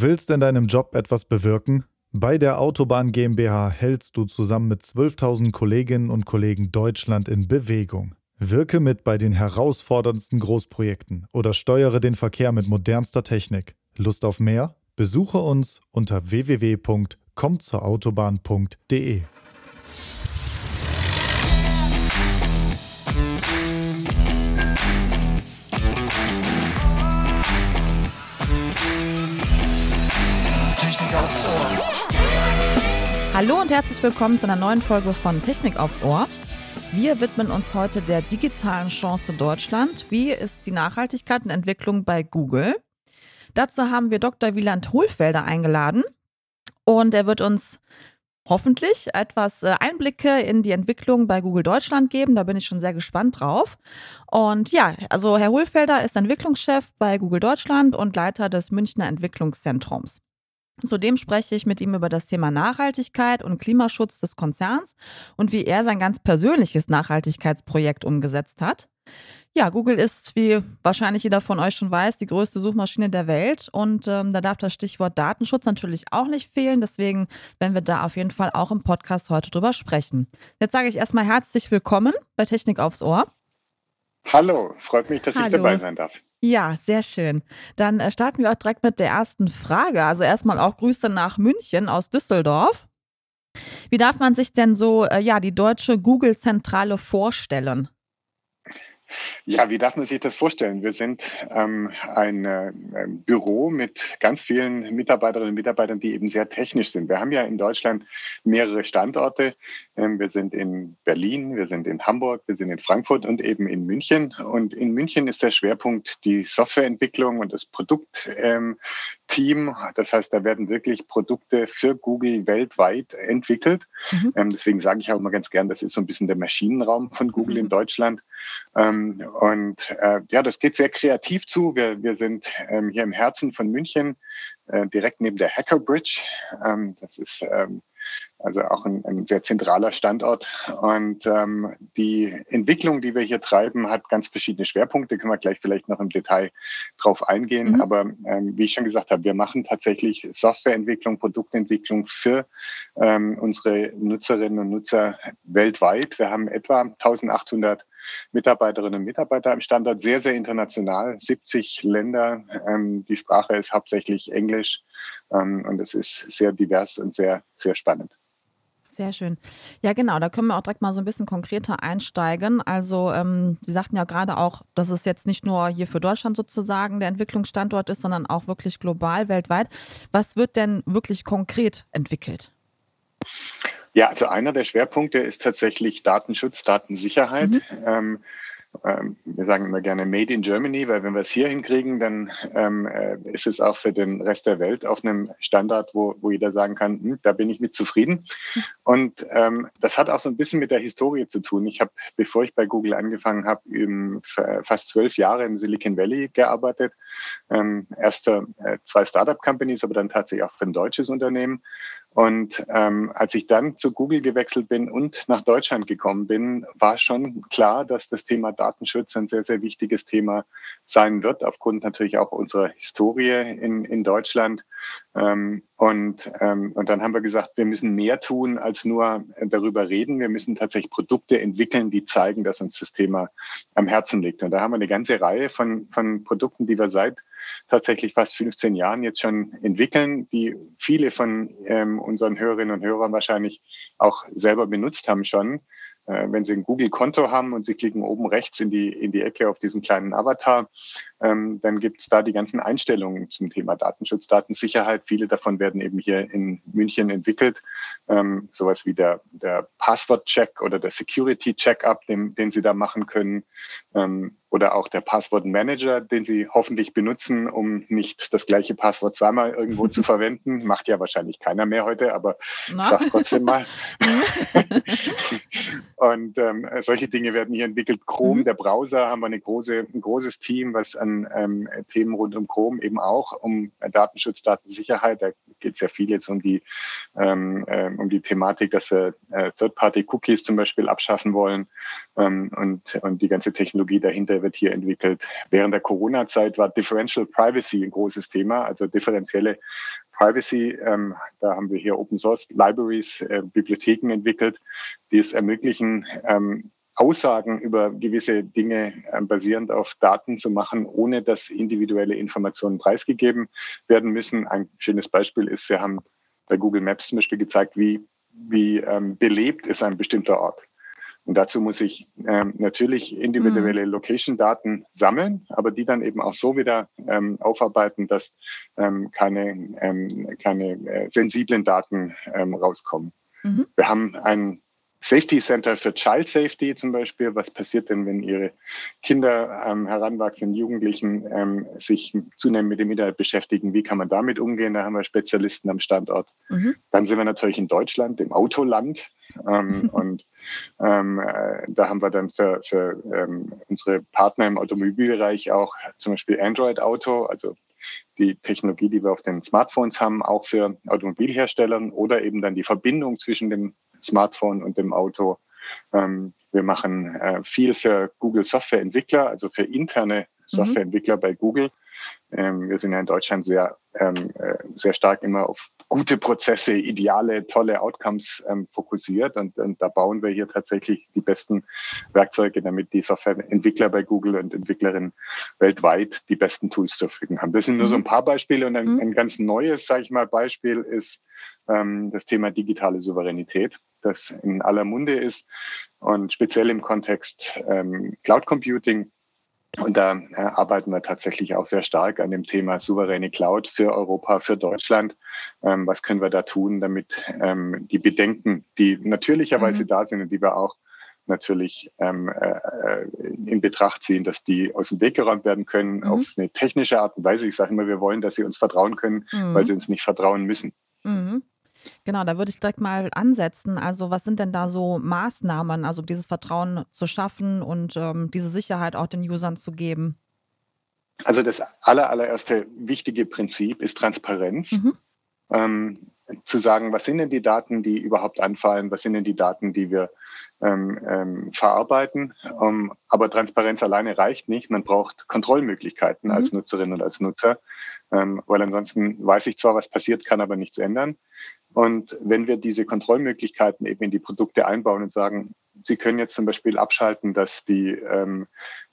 Du willst in deinem Job etwas bewirken? Bei der Autobahn GmbH hältst du zusammen mit 12.000 Kolleginnen und Kollegen Deutschland in Bewegung. Wirke mit bei den herausforderndsten Großprojekten oder steuere den Verkehr mit modernster Technik. Lust auf mehr? Besuche uns unter www.kommtzourautobahn.de. Hallo und herzlich willkommen zu einer neuen Folge von Technik aufs Ohr. Wir widmen uns heute der digitalen Chance Deutschland. Wie ist die Nachhaltigkeit und Entwicklung bei Google? Dazu haben wir Dr. Wieland Hohlfelder eingeladen und er wird uns hoffentlich etwas äh, Einblicke in die Entwicklung bei Google Deutschland geben. Da bin ich schon sehr gespannt drauf. Und ja, also Herr Hohlfelder ist Entwicklungschef bei Google Deutschland und Leiter des Münchner Entwicklungszentrums. Zudem spreche ich mit ihm über das Thema Nachhaltigkeit und Klimaschutz des Konzerns und wie er sein ganz persönliches Nachhaltigkeitsprojekt umgesetzt hat. Ja, Google ist, wie wahrscheinlich jeder von euch schon weiß, die größte Suchmaschine der Welt und ähm, da darf das Stichwort Datenschutz natürlich auch nicht fehlen. Deswegen werden wir da auf jeden Fall auch im Podcast heute drüber sprechen. Jetzt sage ich erstmal herzlich willkommen bei Technik aufs Ohr. Hallo, freut mich, dass Hallo. ich dabei sein darf. Ja, sehr schön. Dann äh, starten wir auch direkt mit der ersten Frage. Also erstmal auch Grüße nach München aus Düsseldorf. Wie darf man sich denn so äh, ja die deutsche Google-Zentrale vorstellen? Ja, wie darf man sich das vorstellen? Wir sind ähm, ein äh, Büro mit ganz vielen Mitarbeiterinnen und Mitarbeitern, die eben sehr technisch sind. Wir haben ja in Deutschland mehrere Standorte. Ähm, wir sind in Berlin, wir sind in Hamburg, wir sind in Frankfurt und eben in München. Und in München ist der Schwerpunkt die Softwareentwicklung und das Produktteam. Ähm, das heißt, da werden wirklich Produkte für Google weltweit entwickelt. Mhm. Ähm, deswegen sage ich auch immer ganz gern, das ist so ein bisschen der Maschinenraum von Google mhm. in Deutschland. Ähm, ähm, und äh, ja, das geht sehr kreativ zu. Wir, wir sind ähm, hier im Herzen von München, äh, direkt neben der Hacker Bridge. Ähm, das ist ähm, also auch ein, ein, sehr zentraler Standort. Und ähm, die Entwicklung, die wir hier treiben, hat ganz verschiedene Schwerpunkte. Können wir gleich vielleicht noch im Detail drauf eingehen. Mhm. Aber ähm, wie ich schon gesagt habe, wir machen tatsächlich Softwareentwicklung, Produktentwicklung für ähm, unsere Nutzerinnen und Nutzer weltweit. Wir haben etwa 1800 Mitarbeiterinnen und Mitarbeiter im Standort, sehr, sehr international, 70 Länder. Ähm, die Sprache ist hauptsächlich Englisch ähm, und es ist sehr divers und sehr, sehr spannend. Sehr schön. Ja, genau, da können wir auch direkt mal so ein bisschen konkreter einsteigen. Also, ähm, Sie sagten ja gerade auch, dass es jetzt nicht nur hier für Deutschland sozusagen der Entwicklungsstandort ist, sondern auch wirklich global, weltweit. Was wird denn wirklich konkret entwickelt? Ja, also einer der Schwerpunkte ist tatsächlich Datenschutz, Datensicherheit. Mhm. Ähm, ähm, wir sagen immer gerne Made in Germany, weil wenn wir es hier hinkriegen, dann ähm, äh, ist es auch für den Rest der Welt auf einem Standard, wo, wo jeder sagen kann, hm, da bin ich mit zufrieden. Und ähm, das hat auch so ein bisschen mit der Historie zu tun. Ich habe, bevor ich bei Google angefangen habe, fast zwölf Jahre im Silicon Valley gearbeitet. Ähm, erst für äh, zwei Startup-Companies, aber dann tatsächlich auch für ein deutsches Unternehmen. Und ähm, als ich dann zu Google gewechselt bin und nach Deutschland gekommen bin, war schon klar, dass das Thema Datenschutz ein sehr, sehr wichtiges Thema sein wird, aufgrund natürlich auch unserer Historie in, in Deutschland. Ähm, und, ähm, und dann haben wir gesagt, wir müssen mehr tun, als nur darüber reden. Wir müssen tatsächlich Produkte entwickeln, die zeigen, dass uns das Thema am Herzen liegt. Und da haben wir eine ganze Reihe von, von Produkten, die wir seit tatsächlich fast 15 Jahren jetzt schon entwickeln, die viele von ähm, unseren Hörerinnen und Hörern wahrscheinlich auch selber benutzt haben schon. Äh, wenn Sie ein Google-Konto haben und Sie klicken oben rechts in die, in die Ecke auf diesen kleinen Avatar, ähm, dann gibt es da die ganzen Einstellungen zum Thema Datenschutz, Datensicherheit. Viele davon werden eben hier in München entwickelt. Ähm, sowas wie der, der Passwort-Check oder der Security-Check-up, den, den Sie da machen können. Ähm, oder auch der Passwortmanager, den Sie hoffentlich benutzen, um nicht das gleiche Passwort zweimal irgendwo zu verwenden. Macht ja wahrscheinlich keiner mehr heute, aber Na? ich sage trotzdem mal. und ähm, solche Dinge werden hier entwickelt. Chrome, mhm. der Browser, haben wir eine große, ein großes Team, was an ähm, Themen rund um Chrome eben auch um Datenschutz, Datensicherheit. Da geht es ja viel jetzt um die, ähm, äh, um die Thematik, dass wir äh, Third-Party-Cookies zum Beispiel abschaffen wollen. Ähm, und, und die ganze Technologie dahinter wird hier entwickelt. Während der Corona-Zeit war Differential Privacy ein großes Thema, also differenzielle Privacy. Ähm, da haben wir hier Open Source Libraries, äh, Bibliotheken entwickelt, die es ermöglichen, ähm, Aussagen über gewisse Dinge äh, basierend auf Daten zu machen, ohne dass individuelle Informationen preisgegeben werden müssen. Ein schönes Beispiel ist, wir haben bei Google Maps zum Beispiel gezeigt, wie, wie ähm, belebt ist ein bestimmter Ort. Und dazu muss ich ähm, natürlich individuelle mhm. Location-Daten sammeln, aber die dann eben auch so wieder ähm, aufarbeiten, dass ähm, keine, ähm, keine äh, sensiblen Daten ähm, rauskommen. Mhm. Wir haben ein Safety Center für Child Safety zum Beispiel. Was passiert denn, wenn Ihre Kinder, ähm, heranwachsenden Jugendlichen ähm, sich zunehmend mit dem Internet beschäftigen? Wie kann man damit umgehen? Da haben wir Spezialisten am Standort. Mhm. Dann sind wir natürlich in Deutschland, im Autoland. Ähm, und ähm, äh, da haben wir dann für, für ähm, unsere Partner im Automobilbereich auch zum Beispiel Android Auto, also die Technologie, die wir auf den Smartphones haben, auch für Automobilherstellern oder eben dann die Verbindung zwischen dem Smartphone und dem Auto. Ähm, wir machen äh, viel für Google Softwareentwickler, also für interne mhm. Softwareentwickler mhm. bei Google. Ähm, wir sind ja in Deutschland sehr, ähm, äh, sehr stark immer auf gute Prozesse, ideale, tolle Outcomes ähm, fokussiert. Und, und da bauen wir hier tatsächlich die besten Werkzeuge, damit die Softwareentwickler bei Google und Entwicklerinnen weltweit die besten Tools zur Verfügung haben. Das sind nur so mhm. ein paar Beispiele und ein, mhm. ein ganz neues, sage ich mal, Beispiel ist ähm, das Thema digitale Souveränität, das in aller Munde ist und speziell im Kontext ähm, Cloud Computing und da äh, arbeiten wir tatsächlich auch sehr stark an dem Thema souveräne Cloud für Europa, für Deutschland. Ähm, was können wir da tun, damit ähm, die Bedenken, die natürlicherweise mhm. da sind und die wir auch natürlich ähm, äh, äh, in Betracht ziehen, dass die aus dem Weg geräumt werden können mhm. auf eine technische Art und Weise. Ich sage immer, wir wollen, dass sie uns vertrauen können, mhm. weil sie uns nicht vertrauen müssen. Mhm. Genau, da würde ich direkt mal ansetzen. Also, was sind denn da so Maßnahmen, also dieses Vertrauen zu schaffen und ähm, diese Sicherheit auch den Usern zu geben? Also, das aller, allererste wichtige Prinzip ist Transparenz. Mhm. Ähm, zu sagen, was sind denn die Daten, die überhaupt anfallen, was sind denn die Daten, die wir ähm, ähm, verarbeiten. Um, aber Transparenz alleine reicht nicht. Man braucht Kontrollmöglichkeiten mhm. als Nutzerin und als Nutzer, ähm, weil ansonsten weiß ich zwar, was passiert, kann aber nichts ändern. Und wenn wir diese Kontrollmöglichkeiten eben in die Produkte einbauen und sagen, Sie können jetzt zum Beispiel abschalten, dass die ähm,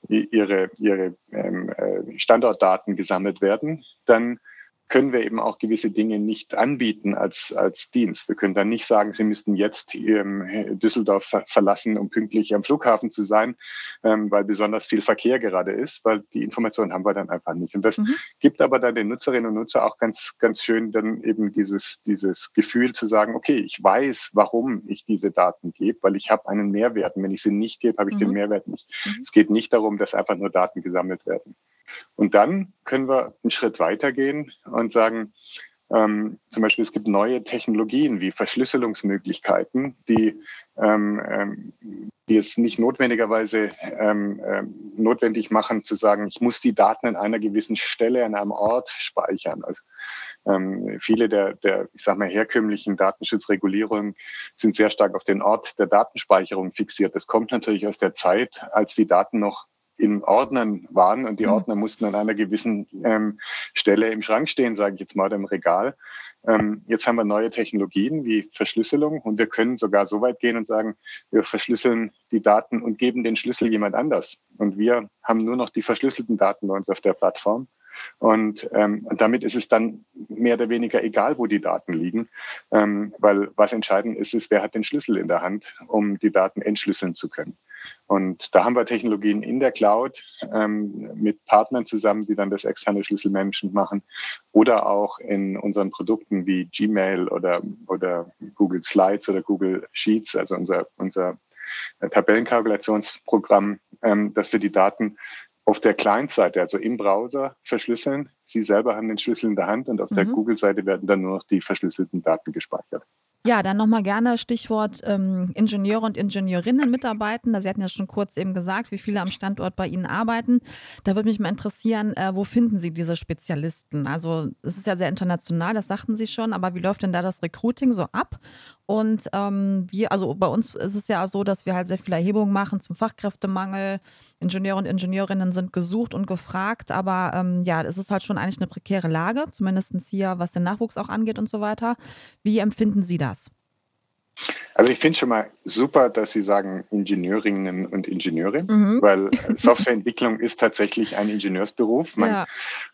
ihre, ihre ähm, äh, Standortdaten gesammelt werden, dann können wir eben auch gewisse Dinge nicht anbieten als, als Dienst. Wir können dann nicht sagen, Sie müssten jetzt ähm, Düsseldorf ver verlassen, um pünktlich am Flughafen zu sein, ähm, weil besonders viel Verkehr gerade ist, weil die Informationen haben wir dann einfach nicht. Und das mhm. gibt aber dann den Nutzerinnen und Nutzer auch ganz, ganz schön dann eben dieses, dieses Gefühl zu sagen, okay, ich weiß, warum ich diese Daten gebe, weil ich habe einen Mehrwert. Und wenn ich sie nicht gebe, habe ich mhm. den Mehrwert nicht. Mhm. Es geht nicht darum, dass einfach nur Daten gesammelt werden. Und dann können wir einen Schritt weitergehen und sagen, ähm, zum Beispiel, es gibt neue Technologien wie Verschlüsselungsmöglichkeiten, die, ähm, ähm, die es nicht notwendigerweise ähm, ähm, notwendig machen, zu sagen, ich muss die Daten an einer gewissen Stelle, an einem Ort speichern. Also ähm, viele der, der, ich sag mal, herkömmlichen Datenschutzregulierungen sind sehr stark auf den Ort der Datenspeicherung fixiert. Das kommt natürlich aus der Zeit, als die Daten noch in Ordnern waren und die mhm. Ordner mussten an einer gewissen ähm, Stelle im Schrank stehen, sage ich jetzt mal, oder im Regal. Ähm, jetzt haben wir neue Technologien wie Verschlüsselung und wir können sogar so weit gehen und sagen, wir verschlüsseln die Daten und geben den Schlüssel jemand anders. Und wir haben nur noch die verschlüsselten Daten bei uns auf der Plattform. Und, ähm, damit ist es dann mehr oder weniger egal, wo die Daten liegen, ähm, weil was entscheidend ist, ist, wer hat den Schlüssel in der Hand, um die Daten entschlüsseln zu können. Und da haben wir Technologien in der Cloud ähm, mit Partnern zusammen, die dann das externe Schlüsselmanagement machen oder auch in unseren Produkten wie Gmail oder, oder Google Slides oder Google Sheets, also unser, unser Tabellenkalkulationsprogramm, ähm, dass wir die Daten auf der Client-Seite, also im Browser, verschlüsseln. Sie selber haben den Schlüssel in der Hand und auf mhm. der Google-Seite werden dann nur noch die verschlüsselten Daten gespeichert. Ja, dann nochmal gerne Stichwort ähm, Ingenieure und Ingenieurinnen mitarbeiten. Sie hatten ja schon kurz eben gesagt, wie viele am Standort bei Ihnen arbeiten. Da würde mich mal interessieren, äh, wo finden Sie diese Spezialisten? Also es ist ja sehr international, das sagten Sie schon, aber wie läuft denn da das Recruiting so ab? Und ähm, wir, also bei uns ist es ja so, dass wir halt sehr viele Erhebungen machen zum Fachkräftemangel. Ingenieure und Ingenieurinnen sind gesucht und gefragt, aber ähm, ja, es ist halt schon eigentlich eine prekäre Lage, zumindest hier, was den Nachwuchs auch angeht und so weiter. Wie empfinden Sie das? Also ich finde schon mal super, dass Sie sagen Ingenieurinnen und Ingenieure, mhm. weil Softwareentwicklung ist tatsächlich ein Ingenieursberuf. Mein, ja.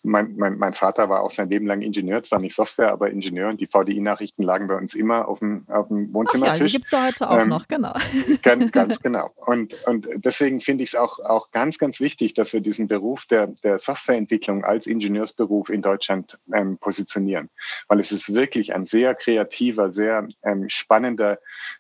mein, mein, mein, Vater war auch sein Leben lang Ingenieur, zwar nicht Software, aber Ingenieur und die VDI-Nachrichten lagen bei uns immer auf dem, auf dem Wohnzimmertisch. Ach ja, die gibt es ja heute auch ähm, noch, genau. Ganz, ganz genau. Und, und deswegen finde ich es auch, auch ganz, ganz wichtig, dass wir diesen Beruf der, der Softwareentwicklung als Ingenieursberuf in Deutschland ähm, positionieren, weil es ist wirklich ein sehr kreativer, sehr ähm, spannender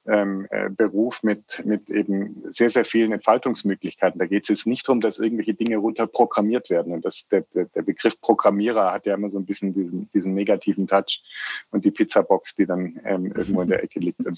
ähm, äh, Beruf mit, mit eben sehr, sehr vielen Entfaltungsmöglichkeiten. Da geht es jetzt nicht darum, dass irgendwelche Dinge runterprogrammiert werden. Und das, der, der, Begriff Programmierer hat ja immer so ein bisschen diesen, diesen negativen Touch und die Pizzabox, die dann ähm, irgendwo in der Ecke liegt und.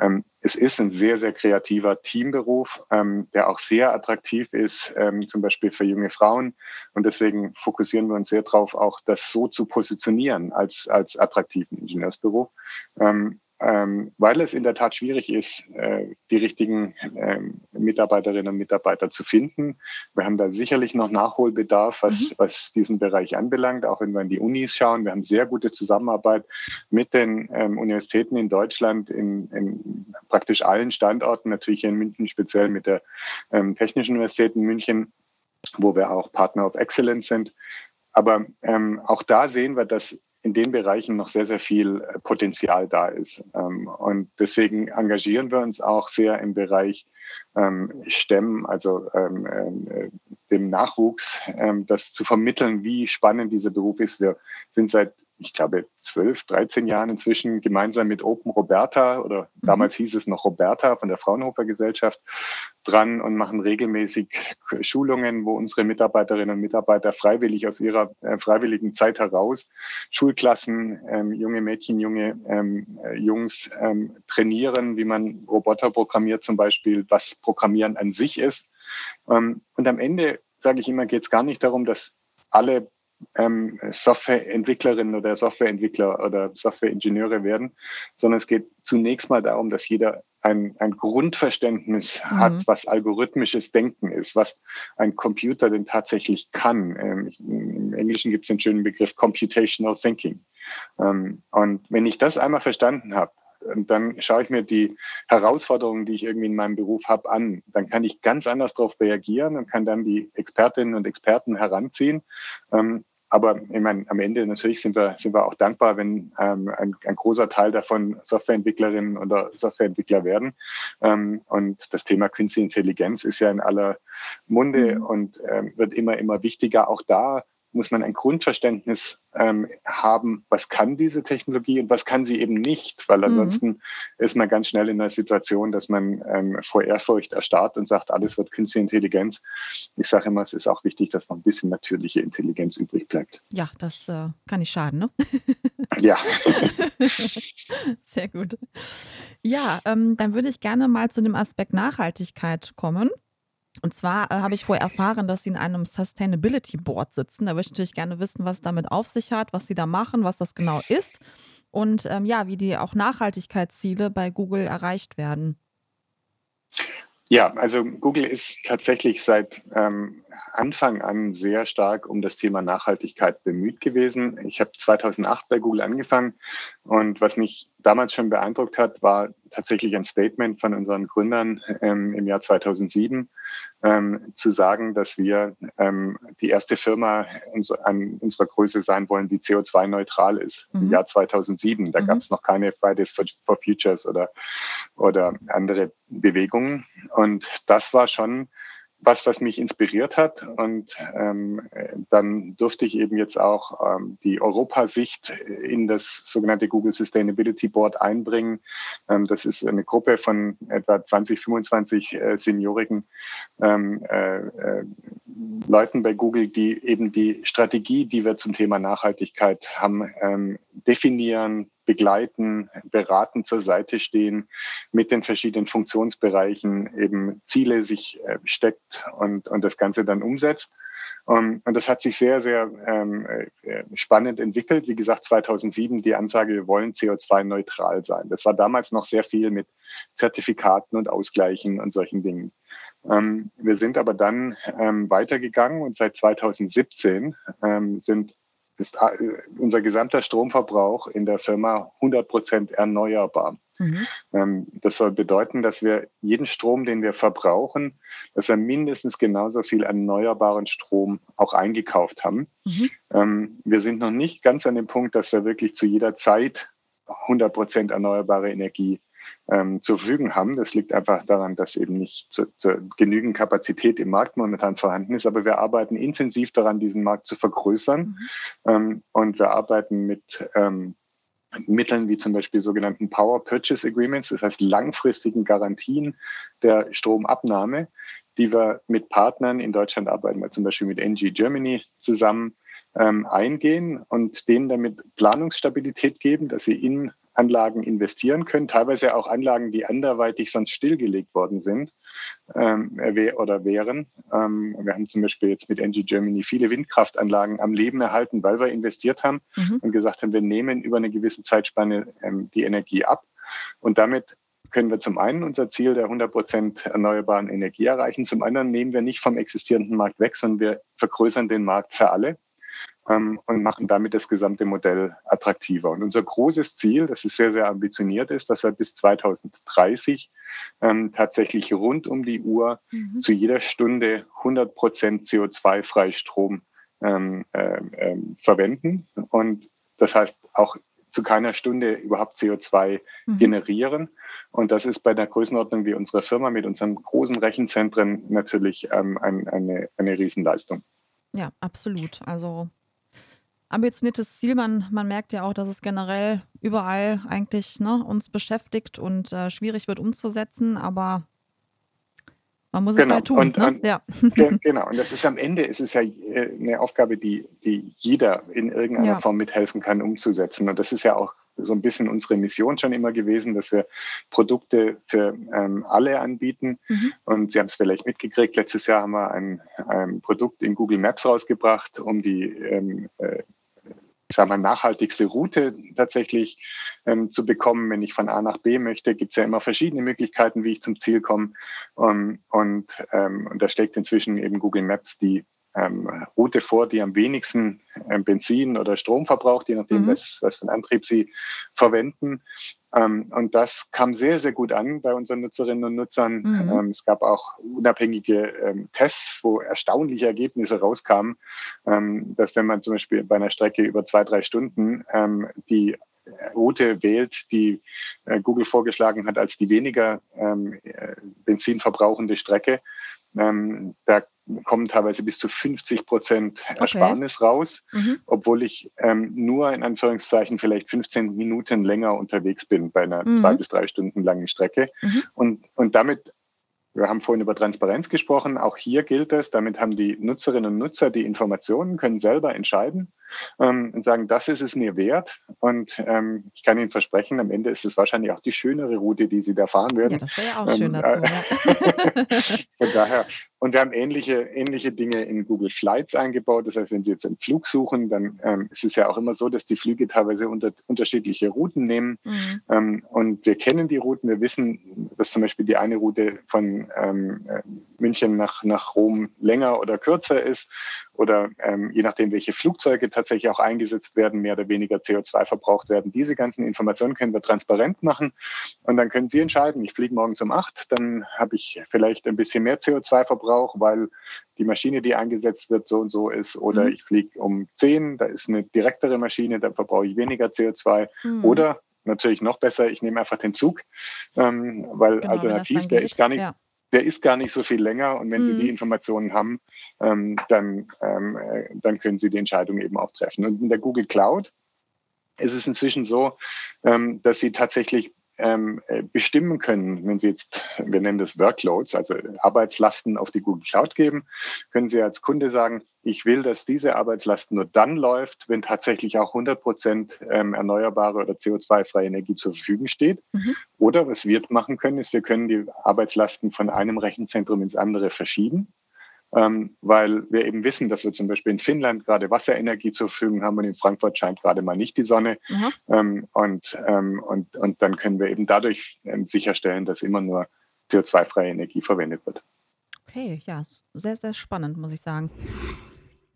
Ähm, es ist ein sehr, sehr kreativer Teamberuf, ähm, der auch sehr attraktiv ist, ähm, zum Beispiel für junge Frauen. Und deswegen fokussieren wir uns sehr darauf, auch das so zu positionieren als, als attraktiven Ingenieursberuf. Ähm, ähm, weil es in der Tat schwierig ist, äh, die richtigen ähm, Mitarbeiterinnen und Mitarbeiter zu finden. Wir haben da sicherlich noch Nachholbedarf, was, mhm. was diesen Bereich anbelangt, auch wenn wir in die Unis schauen. Wir haben sehr gute Zusammenarbeit mit den ähm, Universitäten in Deutschland, in, in, praktisch allen Standorten, natürlich hier in München speziell mit der ähm, Technischen Universität in München, wo wir auch Partner of Excellence sind. Aber ähm, auch da sehen wir, dass in den Bereichen noch sehr, sehr viel äh, Potenzial da ist. Ähm, und deswegen engagieren wir uns auch sehr im Bereich ähm, STEM, also ähm, äh, dem Nachwuchs, das zu vermitteln, wie spannend dieser Beruf ist. Wir sind seit ich glaube, zwölf, 13 Jahren inzwischen gemeinsam mit Open Roberta oder mhm. damals hieß es noch Roberta von der Fraunhofer Gesellschaft dran und machen regelmäßig Schulungen, wo unsere Mitarbeiterinnen und Mitarbeiter freiwillig aus ihrer äh, freiwilligen Zeit heraus Schulklassen, ähm, junge Mädchen, junge ähm, äh, Jungs ähm, trainieren, wie man Roboter programmiert zum Beispiel, was Programmieren an sich ist. Ähm, und am Ende, sage ich immer, geht es gar nicht darum, dass alle ähm, Softwareentwicklerinnen oder Softwareentwickler oder Softwareingenieure werden, sondern es geht zunächst mal darum, dass jeder ein, ein Grundverständnis mhm. hat, was algorithmisches Denken ist, was ein Computer denn tatsächlich kann. Ähm, Im Englischen gibt es den schönen Begriff Computational Thinking. Ähm, und wenn ich das einmal verstanden habe, dann schaue ich mir die Herausforderungen, die ich irgendwie in meinem Beruf habe, an. Dann kann ich ganz anders darauf reagieren und kann dann die Expertinnen und Experten heranziehen ähm, aber ich meine, am Ende natürlich sind wir, sind wir auch dankbar, wenn ähm, ein, ein großer Teil davon Softwareentwicklerinnen oder Softwareentwickler werden. Ähm, und das Thema Künstliche Intelligenz ist ja in aller Munde mhm. und ähm, wird immer, immer wichtiger. Auch da muss man ein Grundverständnis ähm, haben, was kann diese Technologie und was kann sie eben nicht, weil mhm. ansonsten mhm. ist man ganz schnell in einer Situation, dass man ähm, vor Ehrfurcht erstarrt und sagt, alles wird künstliche Intelligenz. Ich sage immer, es ist auch wichtig, dass noch ein bisschen natürliche Intelligenz übrig bleibt. Ja, das äh, kann nicht schaden, ne? ja. Sehr gut. Ja, ähm, dann würde ich gerne mal zu dem Aspekt Nachhaltigkeit kommen. Und zwar äh, habe ich vorher erfahren, dass Sie in einem Sustainability Board sitzen. Da würde ich natürlich gerne wissen, was damit auf sich hat, was Sie da machen, was das genau ist und ähm, ja, wie die auch Nachhaltigkeitsziele bei Google erreicht werden. Ja, also Google ist tatsächlich seit ähm, Anfang an sehr stark um das Thema Nachhaltigkeit bemüht gewesen. Ich habe 2008 bei Google angefangen und was mich damals schon beeindruckt hat, war tatsächlich ein Statement von unseren Gründern ähm, im Jahr 2007, ähm, zu sagen, dass wir ähm, die erste Firma an unserer Größe sein wollen, die CO2-neutral ist. Mhm. Im Jahr 2007, da mhm. gab es noch keine Fridays for, for Futures oder, oder andere Bewegungen. Und das war schon was, was mich inspiriert hat. Und ähm, dann durfte ich eben jetzt auch ähm, die Europasicht in das sogenannte Google Sustainability Board einbringen. Ähm, das ist eine Gruppe von etwa 20, 25 äh, seniorigen ähm, äh, äh, Leuten bei Google, die eben die Strategie, die wir zum Thema Nachhaltigkeit haben, ähm, definieren, begleiten, beraten zur Seite stehen, mit den verschiedenen Funktionsbereichen eben Ziele sich äh, steckt und, und das Ganze dann umsetzt. Um, und das hat sich sehr, sehr ähm, äh, spannend entwickelt. Wie gesagt, 2007 die Ansage, wir wollen CO2-neutral sein. Das war damals noch sehr viel mit Zertifikaten und Ausgleichen und solchen Dingen. Ähm, wir sind aber dann ähm, weitergegangen und seit 2017 ähm, sind, ist äh, unser gesamter Stromverbrauch in der Firma 100 Prozent erneuerbar. Mhm. Ähm, das soll bedeuten, dass wir jeden Strom, den wir verbrauchen, dass wir mindestens genauso viel erneuerbaren Strom auch eingekauft haben. Mhm. Ähm, wir sind noch nicht ganz an dem Punkt, dass wir wirklich zu jeder Zeit 100 Prozent erneuerbare Energie ähm, zur Verfügung haben. Das liegt einfach daran, dass eben nicht zu, zu genügend Kapazität im Markt momentan vorhanden ist. Aber wir arbeiten intensiv daran, diesen Markt zu vergrößern. Mhm. Ähm, und wir arbeiten mit ähm, Mitteln wie zum Beispiel sogenannten Power Purchase Agreements, das heißt langfristigen Garantien der Stromabnahme, die wir mit Partnern in Deutschland arbeiten, wir zum Beispiel mit NG Germany zusammen ähm, eingehen und denen damit Planungsstabilität geben, dass sie in Anlagen investieren können, teilweise auch Anlagen, die anderweitig sonst stillgelegt worden sind ähm, oder wären. Ähm, wir haben zum Beispiel jetzt mit NG Germany viele Windkraftanlagen am Leben erhalten, weil wir investiert haben mhm. und gesagt haben, wir nehmen über eine gewisse Zeitspanne ähm, die Energie ab. Und damit können wir zum einen unser Ziel der 100 Prozent erneuerbaren Energie erreichen. Zum anderen nehmen wir nicht vom existierenden Markt weg, sondern wir vergrößern den Markt für alle und machen damit das gesamte Modell attraktiver. Und unser großes Ziel, das ist sehr, sehr ambitioniert ist, dass wir bis 2030 ähm, tatsächlich rund um die Uhr mhm. zu jeder Stunde 100 Prozent CO2-frei Strom ähm, äh, äh, verwenden. Und das heißt auch zu keiner Stunde überhaupt CO2 mhm. generieren. Und das ist bei der Größenordnung wie unserer Firma mit unseren großen Rechenzentren natürlich ähm, ein, eine, eine Riesenleistung. Ja, absolut. Also ambitioniertes Ziel. Man, man merkt ja auch, dass es generell überall eigentlich ne, uns beschäftigt und äh, schwierig wird umzusetzen, aber man muss genau. es halt tun. Und, ne? und, ja. Genau, und das ist am Ende, ist es ja äh, eine Aufgabe, die, die jeder in irgendeiner ja. Form mithelfen kann, umzusetzen. Und das ist ja auch so ein bisschen unsere Mission schon immer gewesen, dass wir Produkte für ähm, alle anbieten. Mhm. Und Sie haben es vielleicht mitgekriegt, letztes Jahr haben wir ein, ein Produkt in Google Maps rausgebracht, um die ähm, äh, ich sage mal, nachhaltigste Route tatsächlich ähm, zu bekommen. Wenn ich von A nach B möchte, gibt es ja immer verschiedene Möglichkeiten, wie ich zum Ziel komme. Um, ähm, und, ähm, und da steckt inzwischen eben Google Maps die ähm, Route vor, die am wenigsten ähm, Benzin oder Strom verbraucht, je nachdem, mhm. was, was für einen Antrieb sie verwenden. Ähm, und das kam sehr, sehr gut an bei unseren Nutzerinnen und Nutzern. Mhm. Ähm, es gab auch unabhängige ähm, Tests, wo erstaunliche Ergebnisse rauskamen, dass wenn man zum Beispiel bei einer Strecke über zwei, drei Stunden die Route wählt, die äh, Google vorgeschlagen hat als die weniger äh, benzinverbrauchende Strecke, ähm, da kommen teilweise bis zu 50 Prozent Ersparnis okay. raus, mhm. obwohl ich ähm, nur in Anführungszeichen vielleicht 15 Minuten länger unterwegs bin bei einer mhm. zwei bis drei Stunden langen Strecke. Mhm. Und, und damit wir haben vorhin über Transparenz gesprochen. Auch hier gilt es. Damit haben die Nutzerinnen und Nutzer die Informationen, können selber entscheiden ähm, und sagen, das ist es mir wert. Und ähm, ich kann Ihnen versprechen, am Ende ist es wahrscheinlich auch die schönere Route, die Sie da fahren werden. Ja, das wäre ja auch ähm, schön dazu. Äh, von daher. Und wir haben ähnliche, ähnliche Dinge in Google Flights eingebaut. Das heißt, wenn Sie jetzt einen Flug suchen, dann ähm, ist es ja auch immer so, dass die Flüge teilweise unter, unterschiedliche Routen nehmen. Mhm. Ähm, und wir kennen die Routen. Wir wissen, dass zum Beispiel die eine Route von ähm, äh, München nach, nach Rom länger oder kürzer ist oder ähm, je nachdem, welche Flugzeuge tatsächlich auch eingesetzt werden, mehr oder weniger CO2 verbraucht werden. Diese ganzen Informationen können wir transparent machen und dann können Sie entscheiden, ich fliege morgen um acht, dann habe ich vielleicht ein bisschen mehr CO2-Verbrauch, weil die Maschine, die eingesetzt wird, so und so ist. Oder mhm. ich fliege um zehn, da ist eine direktere Maschine, da verbrauche ich weniger CO2. Mhm. Oder natürlich noch besser, ich nehme einfach den Zug, ähm, weil genau, alternativ, der ist gar nicht, ja der ist gar nicht so viel länger. Und wenn mhm. Sie die mhm. Informationen haben, ähm, dann, ähm, äh, dann können Sie die Entscheidung eben auch treffen. Und in der Google Cloud ist es inzwischen so, ähm, dass Sie tatsächlich ähm, äh, bestimmen können, wenn Sie jetzt, wir nennen das Workloads, also Arbeitslasten auf die Google Cloud geben, können Sie als Kunde sagen, ich will, dass diese Arbeitslast nur dann läuft, wenn tatsächlich auch 100 Prozent ähm, erneuerbare oder CO2-freie Energie zur Verfügung steht. Mhm. Oder was wir machen können, ist, wir können die Arbeitslasten von einem Rechenzentrum ins andere verschieben ähm, weil wir eben wissen, dass wir zum Beispiel in Finnland gerade Wasserenergie zur Verfügung haben und in Frankfurt scheint gerade mal nicht die Sonne. Mhm. Ähm, und, ähm, und, und dann können wir eben dadurch ähm, sicherstellen, dass immer nur CO2-freie Energie verwendet wird. Okay, ja, sehr, sehr spannend, muss ich sagen.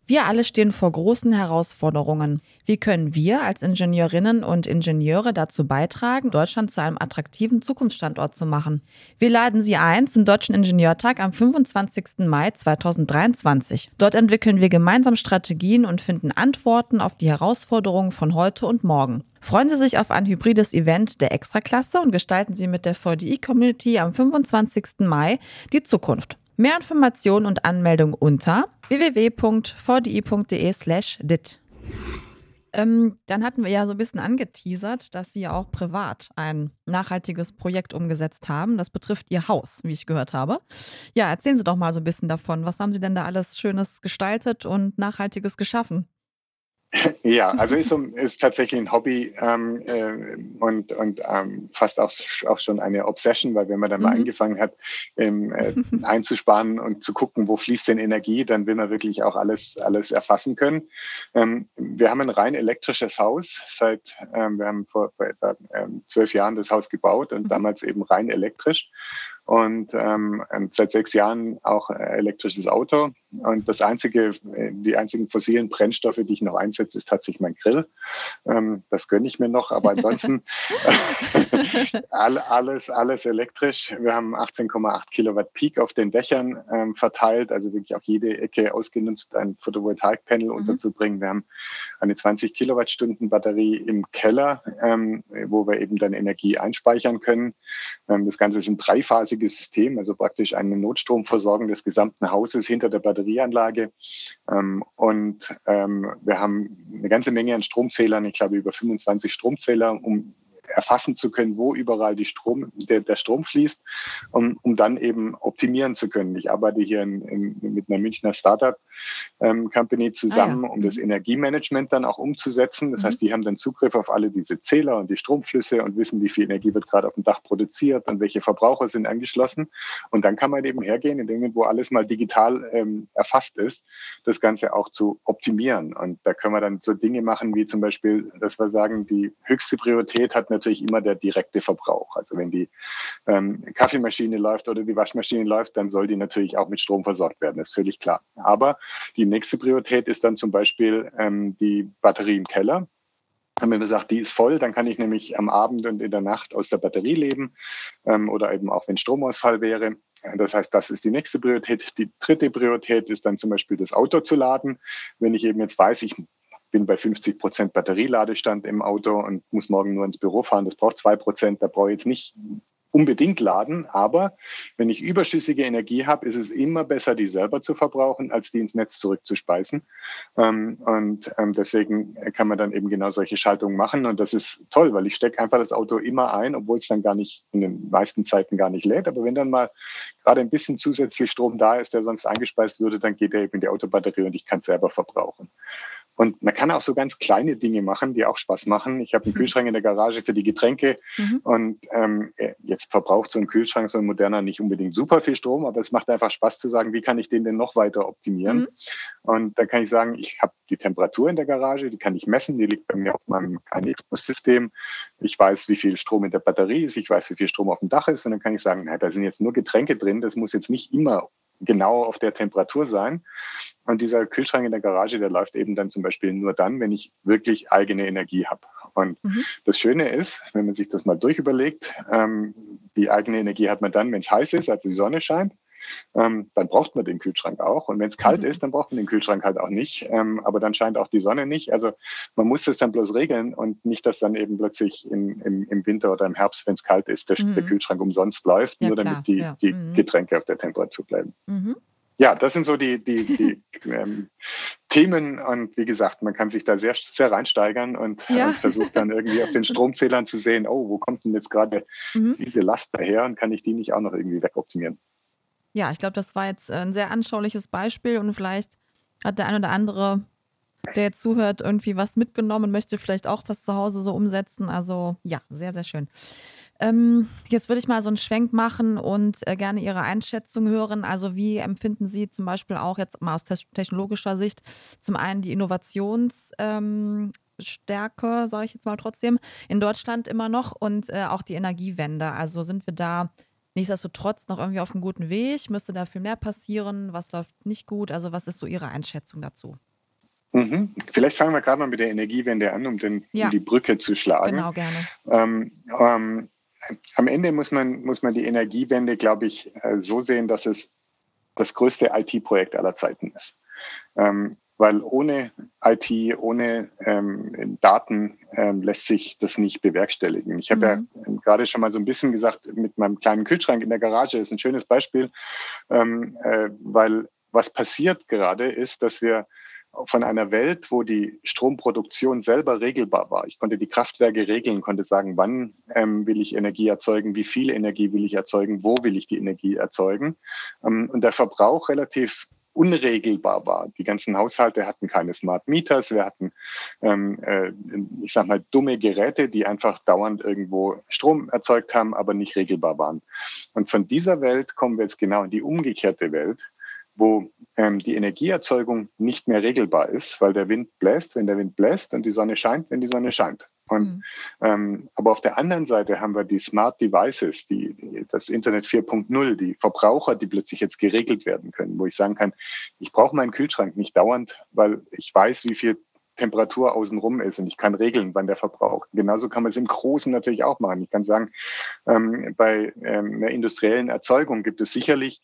Wir alle stehen vor großen Herausforderungen. Wie können wir als Ingenieurinnen und Ingenieure dazu beitragen, Deutschland zu einem attraktiven Zukunftsstandort zu machen? Wir laden Sie ein zum Deutschen Ingenieurtag am 25. Mai 2023. Dort entwickeln wir gemeinsam Strategien und finden Antworten auf die Herausforderungen von heute und morgen. Freuen Sie sich auf ein hybrides Event der Extraklasse und gestalten Sie mit der VDI-Community am 25. Mai die Zukunft. Mehr Informationen und Anmeldung unter www.vdi.de/dit. Ähm, dann hatten wir ja so ein bisschen angeteasert, dass Sie auch privat ein nachhaltiges Projekt umgesetzt haben. Das betrifft Ihr Haus, wie ich gehört habe. Ja, erzählen Sie doch mal so ein bisschen davon. Was haben Sie denn da alles Schönes gestaltet und Nachhaltiges geschaffen? Ja, also ist, ist tatsächlich ein Hobby ähm, äh, und, und ähm, fast auch, auch schon eine Obsession, weil wenn man dann mhm. mal angefangen hat, ähm, äh, einzusparen und zu gucken, wo fließt denn Energie, dann will man wirklich auch alles, alles erfassen können. Ähm, wir haben ein rein elektrisches Haus seit, ähm, wir haben vor, vor etwa ähm, zwölf Jahren das Haus gebaut und mhm. damals eben rein elektrisch und ähm, seit sechs Jahren auch elektrisches Auto. Und das einzige, die einzigen fossilen Brennstoffe, die ich noch einsetze, ist tatsächlich mein Grill. Ähm, das gönne ich mir noch, aber ansonsten alles, alles elektrisch. Wir haben 18,8 Kilowatt Peak auf den Dächern ähm, verteilt, also wirklich auch jede Ecke ausgenutzt, ein Photovoltaikpanel mhm. unterzubringen. Wir haben eine 20 Kilowattstunden Batterie im Keller, ähm, wo wir eben dann Energie einspeichern können. Das Ganze ist ein dreiphasiges System, also praktisch eine Notstromversorgung des gesamten Hauses hinter der Batterieanlage. Ähm, und ähm, wir haben eine ganze Menge an Stromzählern, ich glaube über 25 Stromzähler, um erfassen zu können, wo überall die Strom, der, der Strom fließt, um, um dann eben optimieren zu können. Ich arbeite hier in, in, mit einer Münchner Startup-Company ähm, zusammen, ah, ja. um das mhm. Energiemanagement dann auch umzusetzen. Das mhm. heißt, die haben dann Zugriff auf alle diese Zähler und die Stromflüsse und wissen, wie viel Energie wird gerade auf dem Dach produziert und welche Verbraucher sind angeschlossen. Und dann kann man eben hergehen, in dem wo alles mal digital ähm, erfasst ist, das Ganze auch zu optimieren. Und da können wir dann so Dinge machen, wie zum Beispiel, dass wir sagen, die höchste Priorität hat natürlich natürlich immer der direkte Verbrauch. Also wenn die ähm, Kaffeemaschine läuft oder die Waschmaschine läuft, dann soll die natürlich auch mit Strom versorgt werden, das ist völlig klar. Aber die nächste Priorität ist dann zum Beispiel ähm, die Batterie im Keller. Wenn man sagt, die ist voll, dann kann ich nämlich am Abend und in der Nacht aus der Batterie leben ähm, oder eben auch wenn Stromausfall wäre. Das heißt, das ist die nächste Priorität. Die dritte Priorität ist dann zum Beispiel das Auto zu laden. Wenn ich eben jetzt weiß, ich bin bei 50 Prozent Batterieladestand im Auto und muss morgen nur ins Büro fahren. Das braucht zwei Prozent. Da brauche ich jetzt nicht unbedingt laden. Aber wenn ich überschüssige Energie habe, ist es immer besser, die selber zu verbrauchen, als die ins Netz zurückzuspeisen. Ähm, und ähm, deswegen kann man dann eben genau solche Schaltungen machen. Und das ist toll, weil ich stecke einfach das Auto immer ein, obwohl es dann gar nicht in den meisten Zeiten gar nicht lädt. Aber wenn dann mal gerade ein bisschen zusätzlich Strom da ist, der sonst eingespeist würde, dann geht er eben in die Autobatterie und ich kann es selber verbrauchen. Und man kann auch so ganz kleine Dinge machen, die auch Spaß machen. Ich habe einen mhm. Kühlschrank in der Garage für die Getränke mhm. und ähm, jetzt verbraucht so ein Kühlschrank, so ein moderner, nicht unbedingt super viel Strom, aber es macht einfach Spaß zu sagen, wie kann ich den denn noch weiter optimieren? Mhm. Und da kann ich sagen, ich habe die Temperatur in der Garage, die kann ich messen, die liegt bei mir auf meinem KNX-System. Ich weiß, wie viel Strom in der Batterie ist, ich weiß, wie viel Strom auf dem Dach ist und dann kann ich sagen, na, da sind jetzt nur Getränke drin, das muss jetzt nicht immer genau auf der Temperatur sein. Und dieser Kühlschrank in der Garage, der läuft eben dann zum Beispiel nur dann, wenn ich wirklich eigene Energie habe. Und mhm. das Schöne ist, wenn man sich das mal durchüberlegt, ähm, die eigene Energie hat man dann, wenn es heiß ist, also die Sonne scheint ähm, dann braucht man den Kühlschrank auch. Und wenn es kalt mhm. ist, dann braucht man den Kühlschrank halt auch nicht. Ähm, aber dann scheint auch die Sonne nicht. Also man muss das dann bloß regeln und nicht, dass dann eben plötzlich im, im, im Winter oder im Herbst, wenn es kalt ist, der, mhm. der, Kühlschrank umsonst läuft, ja, nur klar. damit die, ja. die mhm. Getränke auf der Temperatur bleiben. Mhm. Ja, das sind so die, die, die, ähm, Themen und wie gesagt, man kann sich da sehr, sehr reinsteigern und, ja. und versucht dann irgendwie auf den Stromzählern zu sehen, oh, wo kommt denn jetzt gerade mhm. diese Last daher und kann ich die nicht auch noch irgendwie wegoptimieren? Ja, ich glaube, das war jetzt ein sehr anschauliches Beispiel und vielleicht hat der ein oder andere, der jetzt zuhört, irgendwie was mitgenommen und möchte vielleicht auch was zu Hause so umsetzen. Also ja, sehr, sehr schön. Ähm, jetzt würde ich mal so einen Schwenk machen und äh, gerne Ihre Einschätzung hören. Also wie empfinden Sie zum Beispiel auch jetzt mal aus technologischer Sicht zum einen die Innovationsstärke, ähm, sage ich jetzt mal trotzdem, in Deutschland immer noch und äh, auch die Energiewende. Also sind wir da nichtsdestotrotz noch irgendwie auf einem guten Weg? Müsste da viel mehr passieren? Was läuft nicht gut? Also was ist so Ihre Einschätzung dazu? Mhm. Vielleicht fangen wir gerade mal mit der Energiewende an, um, den, ja. um die Brücke zu schlagen. Genau, gerne. Ähm, ähm, am Ende muss man, muss man die Energiewende, glaube ich, äh, so sehen, dass es das größte IT-Projekt aller Zeiten ist. Ähm, weil ohne IT, ohne ähm, Daten ähm, lässt sich das nicht bewerkstelligen. Ich habe mhm. ja gerade schon mal so ein bisschen gesagt, mit meinem kleinen Kühlschrank in der Garage ist ein schönes Beispiel, ähm, äh, weil was passiert gerade ist, dass wir von einer Welt, wo die Stromproduktion selber regelbar war. Ich konnte die Kraftwerke regeln, konnte sagen, wann ähm, will ich Energie erzeugen, wie viel Energie will ich erzeugen, wo will ich die Energie erzeugen. Ähm, und der Verbrauch relativ unregelbar war. Die ganzen Haushalte hatten keine Smart Meters, wir hatten, ähm, äh, ich sag mal, dumme Geräte, die einfach dauernd irgendwo Strom erzeugt haben, aber nicht regelbar waren. Und von dieser Welt kommen wir jetzt genau in die umgekehrte Welt, wo ähm, die Energieerzeugung nicht mehr regelbar ist, weil der Wind bläst, wenn der Wind bläst und die Sonne scheint, wenn die Sonne scheint. Und, mhm. ähm, aber auf der anderen Seite haben wir die Smart Devices, die, die, das Internet 4.0, die Verbraucher, die plötzlich jetzt geregelt werden können, wo ich sagen kann, ich brauche meinen Kühlschrank nicht dauernd, weil ich weiß, wie viel Temperatur außenrum ist und ich kann regeln, wann der verbraucht. Genauso kann man es im Großen natürlich auch machen. Ich kann sagen, ähm, bei ähm, einer industriellen Erzeugung gibt es sicherlich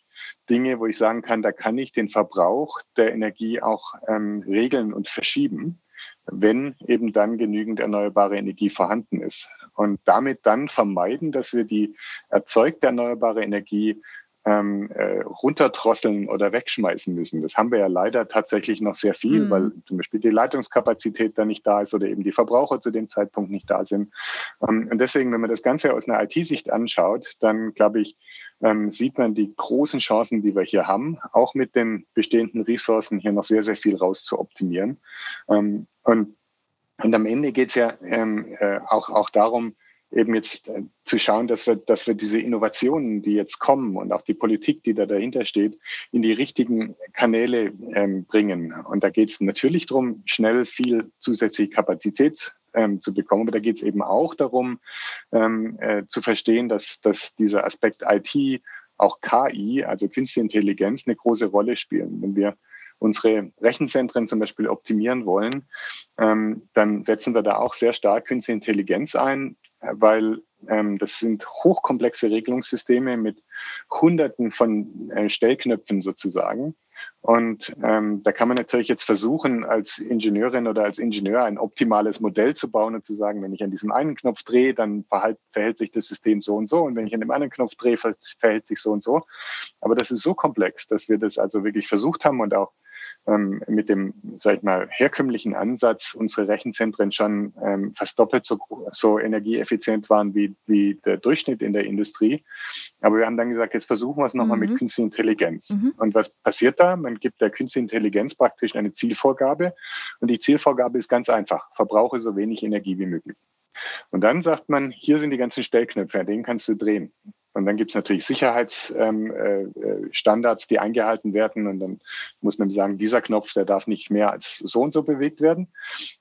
Dinge, wo ich sagen kann, da kann ich den Verbrauch der Energie auch ähm, regeln und verschieben, wenn eben dann genügend erneuerbare Energie vorhanden ist. Und damit dann vermeiden, dass wir die erzeugte erneuerbare Energie ähm, äh, runterdrosseln oder wegschmeißen müssen. Das haben wir ja leider tatsächlich noch sehr viel, mhm. weil zum Beispiel die Leitungskapazität da nicht da ist oder eben die Verbraucher zu dem Zeitpunkt nicht da sind. Ähm, und deswegen, wenn man das Ganze aus einer IT-Sicht anschaut, dann glaube ich, ähm, sieht man die großen Chancen, die wir hier haben, auch mit den bestehenden Ressourcen hier noch sehr, sehr viel raus zu optimieren. Ähm, und, und am Ende geht es ja ähm, äh, auch, auch darum, eben jetzt äh, zu schauen, dass wir, dass wir diese Innovationen, die jetzt kommen und auch die Politik, die da dahinter steht, in die richtigen Kanäle ähm, bringen. Und da geht es natürlich darum, schnell viel zusätzliche Kapazität ähm, zu bekommen. Aber da geht es eben auch darum, ähm, äh, zu verstehen, dass, dass dieser Aspekt IT, auch KI, also Künstliche Intelligenz, eine große Rolle spielen. Wenn wir unsere Rechenzentren zum Beispiel optimieren wollen, ähm, dann setzen wir da auch sehr stark Künstliche Intelligenz ein, weil ähm, das sind hochkomplexe Regelungssysteme mit Hunderten von äh, Stellknöpfen sozusagen. Und ähm, da kann man natürlich jetzt versuchen, als Ingenieurin oder als Ingenieur ein optimales Modell zu bauen und zu sagen, wenn ich an diesem einen Knopf drehe, dann verhält, verhält sich das System so und so. Und wenn ich an dem anderen Knopf drehe, verhält sich so und so. Aber das ist so komplex, dass wir das also wirklich versucht haben und auch ähm, mit dem, sag ich mal, herkömmlichen Ansatz unsere Rechenzentren schon ähm, fast doppelt so, so energieeffizient waren wie, wie der Durchschnitt in der Industrie. Aber wir haben dann gesagt, jetzt versuchen wir es nochmal mhm. mit künstlicher Intelligenz. Mhm. Und was passiert da? Man gibt der künstlichen Intelligenz praktisch eine Zielvorgabe. Und die Zielvorgabe ist ganz einfach. Verbrauche so wenig Energie wie möglich. Und dann sagt man, hier sind die ganzen Stellknöpfe, an denen kannst du drehen. Und dann gibt es natürlich Sicherheitsstandards, ähm, äh, die eingehalten werden. Und dann muss man sagen, dieser Knopf, der darf nicht mehr als so und so bewegt werden.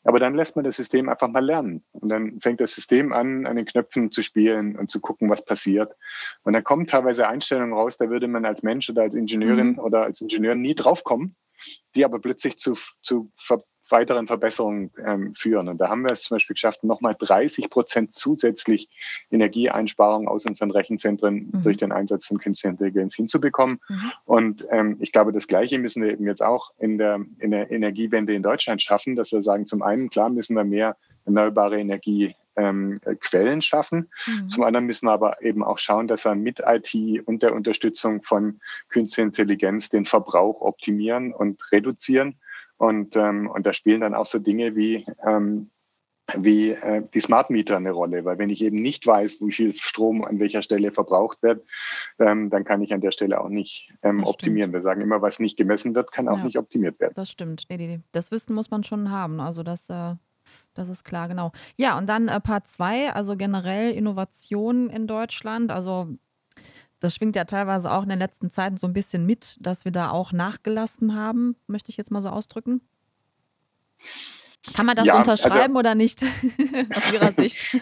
Aber dann lässt man das System einfach mal lernen. Und dann fängt das System an, an den Knöpfen zu spielen und zu gucken, was passiert. Und dann kommen teilweise Einstellungen raus, da würde man als Mensch oder als Ingenieurin mhm. oder als Ingenieur nie draufkommen, die aber plötzlich zu, zu weiteren Verbesserungen ähm, führen. Und da haben wir es zum Beispiel geschafft, nochmal 30 Prozent zusätzlich Energieeinsparungen aus unseren Rechenzentren mhm. durch den Einsatz von künstlicher Intelligenz hinzubekommen. Mhm. Und ähm, ich glaube, das Gleiche müssen wir eben jetzt auch in der, in der Energiewende in Deutschland schaffen, dass wir sagen, zum einen, klar müssen wir mehr erneuerbare Energie ähm, Quellen schaffen. Mhm. Zum anderen müssen wir aber eben auch schauen, dass wir mit IT und der Unterstützung von künstlicher Intelligenz den Verbrauch optimieren und reduzieren. Und, ähm, und da spielen dann auch so Dinge wie, ähm, wie äh, die Smart Meter eine Rolle, weil wenn ich eben nicht weiß, wie viel Strom an welcher Stelle verbraucht wird, ähm, dann kann ich an der Stelle auch nicht ähm, optimieren. Wir sagen immer, was nicht gemessen wird, kann auch ja, nicht optimiert werden. Das stimmt. Nee, nee, nee. Das Wissen muss man schon haben. Also das, äh, das ist klar, genau. Ja, und dann äh, Part 2, also generell Innovation in Deutschland. Also das schwingt ja teilweise auch in den letzten Zeiten so ein bisschen mit, dass wir da auch nachgelassen haben, möchte ich jetzt mal so ausdrücken. Kann man das ja, also unterschreiben also, oder nicht aus Ihrer Sicht?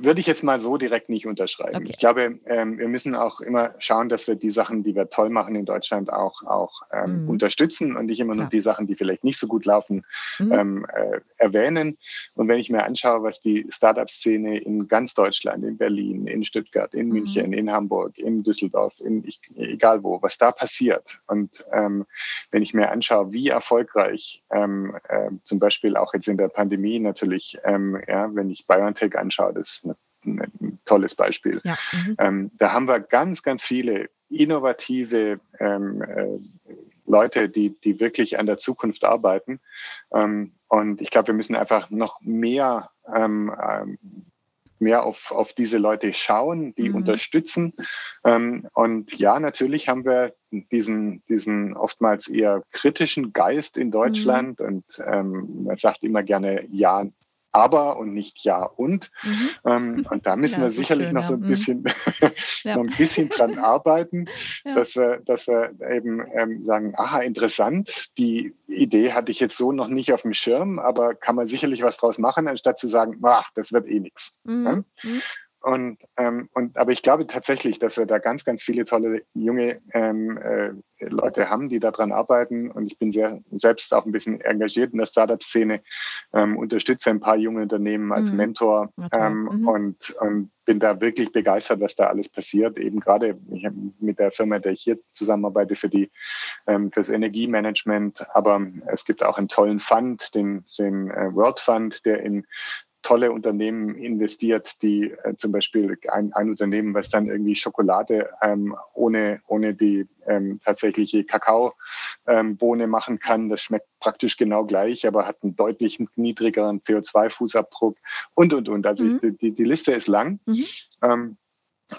Würde ich jetzt mal so direkt nicht unterschreiben. Okay. Ich glaube, ähm, wir müssen auch immer schauen, dass wir die Sachen, die wir toll machen in Deutschland, auch, auch ähm, mhm. unterstützen und nicht immer Klar. nur die Sachen, die vielleicht nicht so gut laufen, mhm. ähm, äh, erwähnen. Und wenn ich mir anschaue, was die Startup-Szene in ganz Deutschland, in Berlin, in Stuttgart, in mhm. München, in Hamburg, in Düsseldorf, in ich, egal wo, was da passiert. Und ähm, wenn ich mir anschaue, wie erfolgreich ähm, äh, zum Beispiel auch jetzt in der Pandemie natürlich, ähm, ja, wenn ich BioNTech anschaue, das ist ein, ein tolles Beispiel. Ja, mhm. ähm, da haben wir ganz, ganz viele innovative ähm, äh, Leute, die, die wirklich an der Zukunft arbeiten. Ähm, und ich glaube, wir müssen einfach noch mehr ähm, ähm, mehr auf, auf diese Leute schauen, die mhm. unterstützen. Ähm, und ja, natürlich haben wir diesen, diesen oftmals eher kritischen Geist in Deutschland mhm. und ähm, man sagt immer gerne Ja, aber und nicht ja und. Mhm. Ähm, und da müssen ja, wir sicherlich schön, noch so ein mhm. bisschen, ja. noch ein bisschen dran arbeiten, ja. dass wir, dass wir eben ähm, sagen, aha, interessant, die Idee hatte ich jetzt so noch nicht auf dem Schirm, aber kann man sicherlich was draus machen, anstatt zu sagen, ach, das wird eh nichts. Mhm. Und, ähm, und aber ich glaube tatsächlich, dass wir da ganz, ganz viele tolle junge ähm, äh, Leute haben, die daran arbeiten. Und ich bin sehr selbst auch ein bisschen engagiert in der Startup-Szene, ähm, unterstütze ein paar junge Unternehmen als mhm. Mentor ähm, mhm. und, und bin da wirklich begeistert, was da alles passiert. Eben gerade mit der Firma, der ich hier zusammenarbeite für die ähm, fürs Energiemanagement. Aber es gibt auch einen tollen Fund, den, den äh, World Fund, der in tolle Unternehmen investiert, die äh, zum Beispiel ein, ein Unternehmen, was dann irgendwie Schokolade ähm, ohne, ohne die ähm, tatsächliche Kakaobohne ähm, machen kann. Das schmeckt praktisch genau gleich, aber hat einen deutlich niedrigeren CO2-Fußabdruck und, und, und. Also mhm. ich, die, die Liste ist lang. Mhm. Ähm,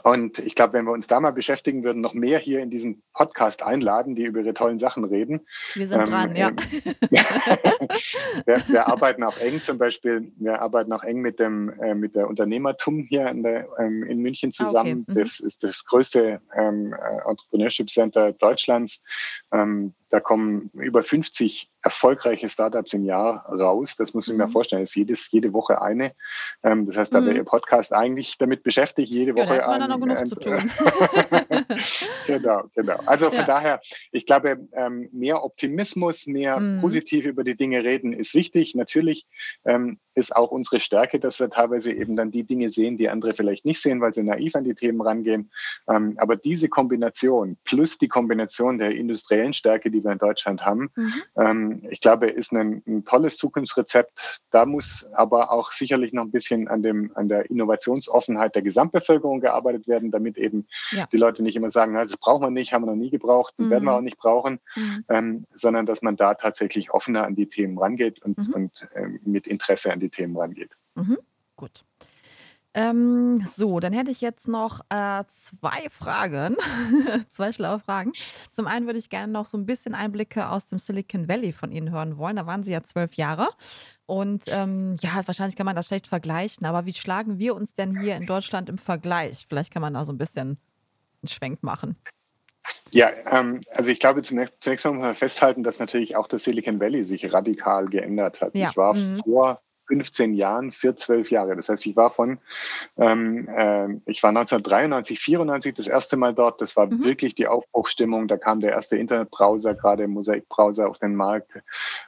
und ich glaube, wenn wir uns da mal beschäftigen würden, noch mehr hier in diesen Podcast einladen, die über ihre tollen Sachen reden. Wir sind ähm, dran, ja. wir, wir, arbeiten auch eng zum Beispiel, wir arbeiten auch eng mit dem äh, mit der Unternehmertum hier in, der, ähm, in München zusammen. Ah, okay. mhm. Das ist das größte ähm, äh, Entrepreneurship Center Deutschlands. Ähm, da kommen über 50 erfolgreiche Startups im Jahr raus. Das muss ich mir mhm. vorstellen. Das ist jedes, jede Woche eine. Ähm, das heißt, da mhm. wäre Ihr Podcast eigentlich damit beschäftigt, jede Woche. Ja, da hat man dann noch genug ein, zu tun. genau, genau. Also von ja. daher, ich glaube, ähm, mehr Optimismus, mehr mhm. positiv über die Dinge reden ist wichtig. Natürlich ähm, ist auch unsere Stärke, dass wir teilweise eben dann die Dinge sehen, die andere vielleicht nicht sehen, weil sie naiv an die Themen rangehen. Aber diese Kombination plus die Kombination der industriellen Stärke, die wir in Deutschland haben, mhm. ähm, ich glaube, ist ein, ein, tolles Zukunftsrezept. Da muss aber auch sicherlich noch ein bisschen an dem, an der Innovationsoffenheit der Gesamtbevölkerung gearbeitet werden, damit eben ja. die Leute nicht immer sagen, na, das brauchen wir nicht, haben wir noch nie gebraucht, mhm. werden wir auch nicht brauchen, mhm. ähm, sondern dass man da tatsächlich offener an die Themen rangeht und, mhm. und ähm, mit Interesse an die Themen rangeht. Mhm. Gut. Ähm, so, dann hätte ich jetzt noch äh, zwei Fragen, zwei schlaue Fragen. Zum einen würde ich gerne noch so ein bisschen Einblicke aus dem Silicon Valley von Ihnen hören wollen. Da waren Sie ja zwölf Jahre. Und ähm, ja, wahrscheinlich kann man das schlecht vergleichen, aber wie schlagen wir uns denn hier in Deutschland im Vergleich? Vielleicht kann man da so ein bisschen einen Schwenk machen. Ja, ähm, also ich glaube, zunächst, zunächst mal muss man festhalten, dass natürlich auch das Silicon Valley sich radikal geändert hat. Ja. Ich war mhm. vor 15 Jahren für zwölf Jahre. Das heißt, ich war von, ähm, äh, ich war 1993, 94 das erste Mal dort. Das war mhm. wirklich die Aufbruchstimmung. Da kam der erste Internetbrowser, gerade Mosaik-Browser auf den Markt.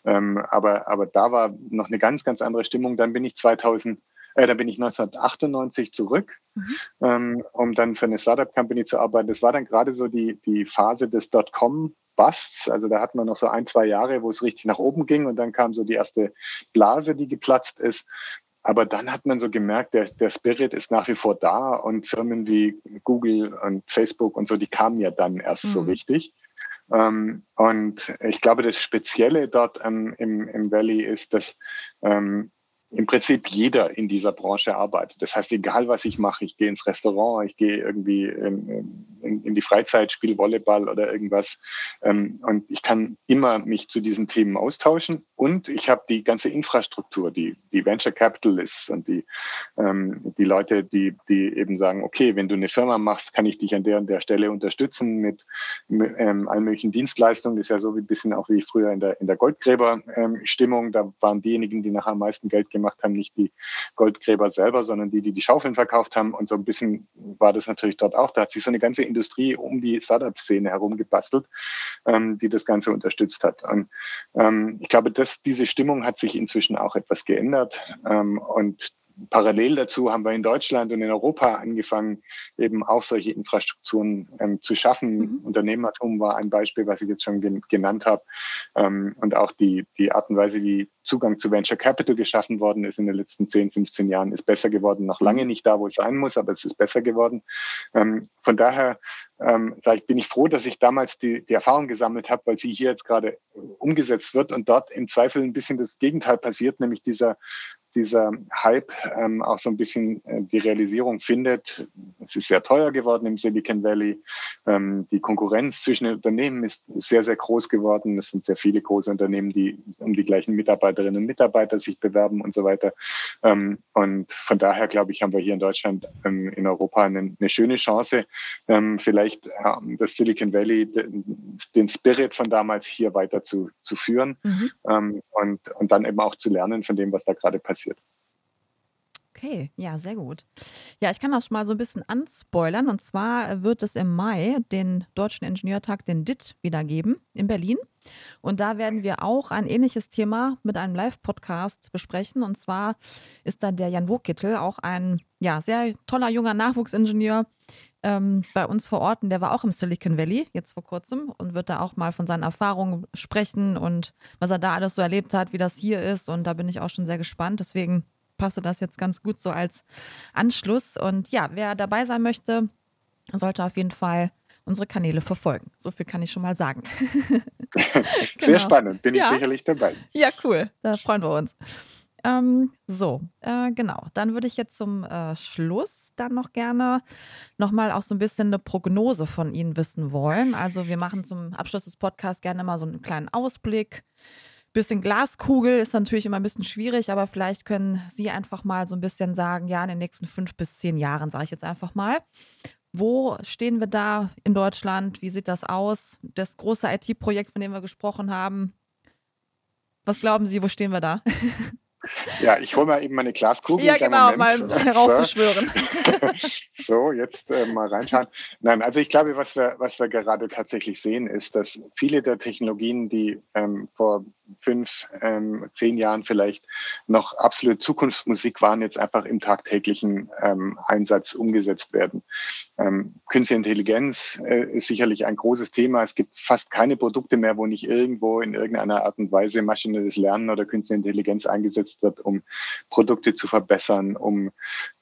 Ähm, aber, aber da war noch eine ganz, ganz andere Stimmung. Dann bin ich 2000 äh, da bin ich 1998 zurück, mhm. ähm, um dann für eine Startup-Company zu arbeiten. Das war dann gerade so die, die Phase des Dotcom Busts. Also da hatten wir noch so ein, zwei Jahre, wo es richtig nach oben ging und dann kam so die erste Blase, die geplatzt ist. Aber dann hat man so gemerkt, der, der Spirit ist nach wie vor da und Firmen wie Google und Facebook und so, die kamen ja dann erst mhm. so richtig. Ähm, und ich glaube, das Spezielle dort ähm, im, im Valley ist, dass ähm, im Prinzip jeder in dieser Branche arbeitet. Das heißt, egal was ich mache, ich gehe ins Restaurant, ich gehe irgendwie in, in, in die Freizeit, spiele Volleyball oder irgendwas. Ähm, und ich kann immer mich zu diesen Themen austauschen. Und ich habe die ganze Infrastruktur, die, die Venture Capitalists und die, ähm, die Leute, die, die eben sagen, okay, wenn du eine Firma machst, kann ich dich an der und der Stelle unterstützen mit, mit ähm, allen möglichen Dienstleistungen. Das ist ja so ein bisschen auch wie früher in der, in der Goldgräber-Stimmung. da waren diejenigen, die nachher am meisten Geld gemacht haben, nicht die Goldgräber selber, sondern die, die die Schaufeln verkauft haben. Und so ein bisschen war das natürlich dort auch. Da hat sich so eine ganze Industrie um die Startup-Szene herum gebastelt, ähm, die das Ganze unterstützt hat. Und ähm, ich glaube, diese Stimmung hat sich inzwischen auch etwas geändert. Ähm, und parallel dazu haben wir in Deutschland und in Europa angefangen, eben auch solche Infrastrukturen ähm, zu schaffen. Mhm. Unternehmertum war ein Beispiel, was ich jetzt schon gen genannt habe. Ähm, und auch die, die Art und Weise, wie Zugang zu Venture Capital geschaffen worden ist in den letzten 10, 15 Jahren, ist besser geworden. Noch lange mhm. nicht da, wo es sein muss, aber es ist besser geworden. Ähm, von daher ähm, ich, bin ich froh, dass ich damals die, die Erfahrung gesammelt habe, weil sie hier jetzt gerade umgesetzt wird und dort im Zweifel ein bisschen das Gegenteil passiert, nämlich dieser dieser Hype ähm, auch so ein bisschen äh, die Realisierung findet. Es ist sehr teuer geworden im Silicon Valley. Ähm, die Konkurrenz zwischen den Unternehmen ist sehr, sehr groß geworden. Es sind sehr viele große Unternehmen, die um die gleichen Mitarbeiterinnen und Mitarbeiter sich bewerben und so weiter. Ähm, und von daher, glaube ich, haben wir hier in Deutschland, ähm, in Europa eine, eine schöne Chance, ähm, vielleicht ähm, das Silicon Valley, den Spirit von damals hier weiter zu, zu führen mhm. Ähm, und, und dann eben auch zu lernen von dem, was da gerade passiert passiert. Okay, ja, sehr gut. Ja, ich kann auch schon mal so ein bisschen anspoilern. Und zwar wird es im Mai den Deutschen Ingenieurtag, den DIT, wieder geben in Berlin. Und da werden wir auch ein ähnliches Thema mit einem Live-Podcast besprechen. Und zwar ist da der Jan Wokittel, auch ein ja, sehr toller junger Nachwuchsingenieur ähm, bei uns vor Ort. Und der war auch im Silicon Valley jetzt vor kurzem und wird da auch mal von seinen Erfahrungen sprechen und was er da alles so erlebt hat, wie das hier ist. Und da bin ich auch schon sehr gespannt. Deswegen passe das jetzt ganz gut so als Anschluss. Und ja, wer dabei sein möchte, sollte auf jeden Fall unsere Kanäle verfolgen. So viel kann ich schon mal sagen. genau. Sehr spannend, bin ja. ich sicherlich dabei. Ja, cool, da freuen wir uns. Ähm, so, äh, genau. Dann würde ich jetzt zum äh, Schluss dann noch gerne nochmal auch so ein bisschen eine Prognose von Ihnen wissen wollen. Also wir machen zum Abschluss des Podcasts gerne mal so einen kleinen Ausblick bisschen Glaskugel ist natürlich immer ein bisschen schwierig, aber vielleicht können Sie einfach mal so ein bisschen sagen, ja, in den nächsten fünf bis zehn Jahren, sage ich jetzt einfach mal. Wo stehen wir da in Deutschland? Wie sieht das aus? Das große IT-Projekt, von dem wir gesprochen haben. Was glauben Sie, wo stehen wir da? Ja, ich hole mal eben meine Glaskugel. Ja, genau, mal heraufbeschwören. so, jetzt äh, mal reinschauen. Nein, also ich glaube, was wir, was wir gerade tatsächlich sehen, ist, dass viele der Technologien, die ähm, vor fünf, ähm, zehn Jahren vielleicht noch absolut Zukunftsmusik waren, jetzt einfach im tagtäglichen ähm, Einsatz umgesetzt werden. Ähm, Künstliche Intelligenz äh, ist sicherlich ein großes Thema. Es gibt fast keine Produkte mehr, wo nicht irgendwo in irgendeiner Art und Weise maschinelles Lernen oder Künstliche Intelligenz eingesetzt wird, um Produkte zu verbessern, um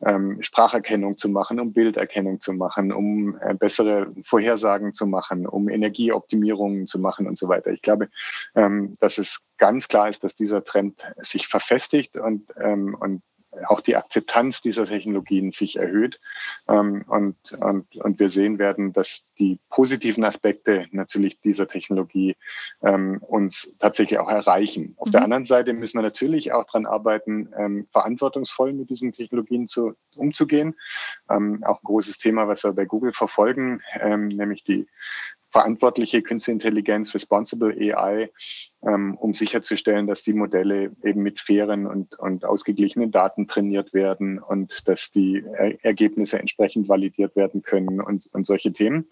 ähm, Spracherkennung zu machen, um Bilderkennung zu machen, um äh, bessere Vorhersagen zu machen, um Energieoptimierungen zu machen und so weiter. Ich glaube, ähm, dass es ganz klar ist, dass dieser Trend sich verfestigt und, ähm, und auch die Akzeptanz dieser Technologien sich erhöht. Ähm, und, und, und wir sehen werden, dass die positiven Aspekte natürlich dieser Technologie ähm, uns tatsächlich auch erreichen. Auf mhm. der anderen Seite müssen wir natürlich auch daran arbeiten, ähm, verantwortungsvoll mit diesen Technologien zu, umzugehen. Ähm, auch ein großes Thema, was wir bei Google verfolgen, ähm, nämlich die verantwortliche Künstliche Intelligenz, Responsible AI, ähm, um sicherzustellen, dass die Modelle eben mit fairen und, und ausgeglichenen Daten trainiert werden und dass die er Ergebnisse entsprechend validiert werden können und, und solche Themen.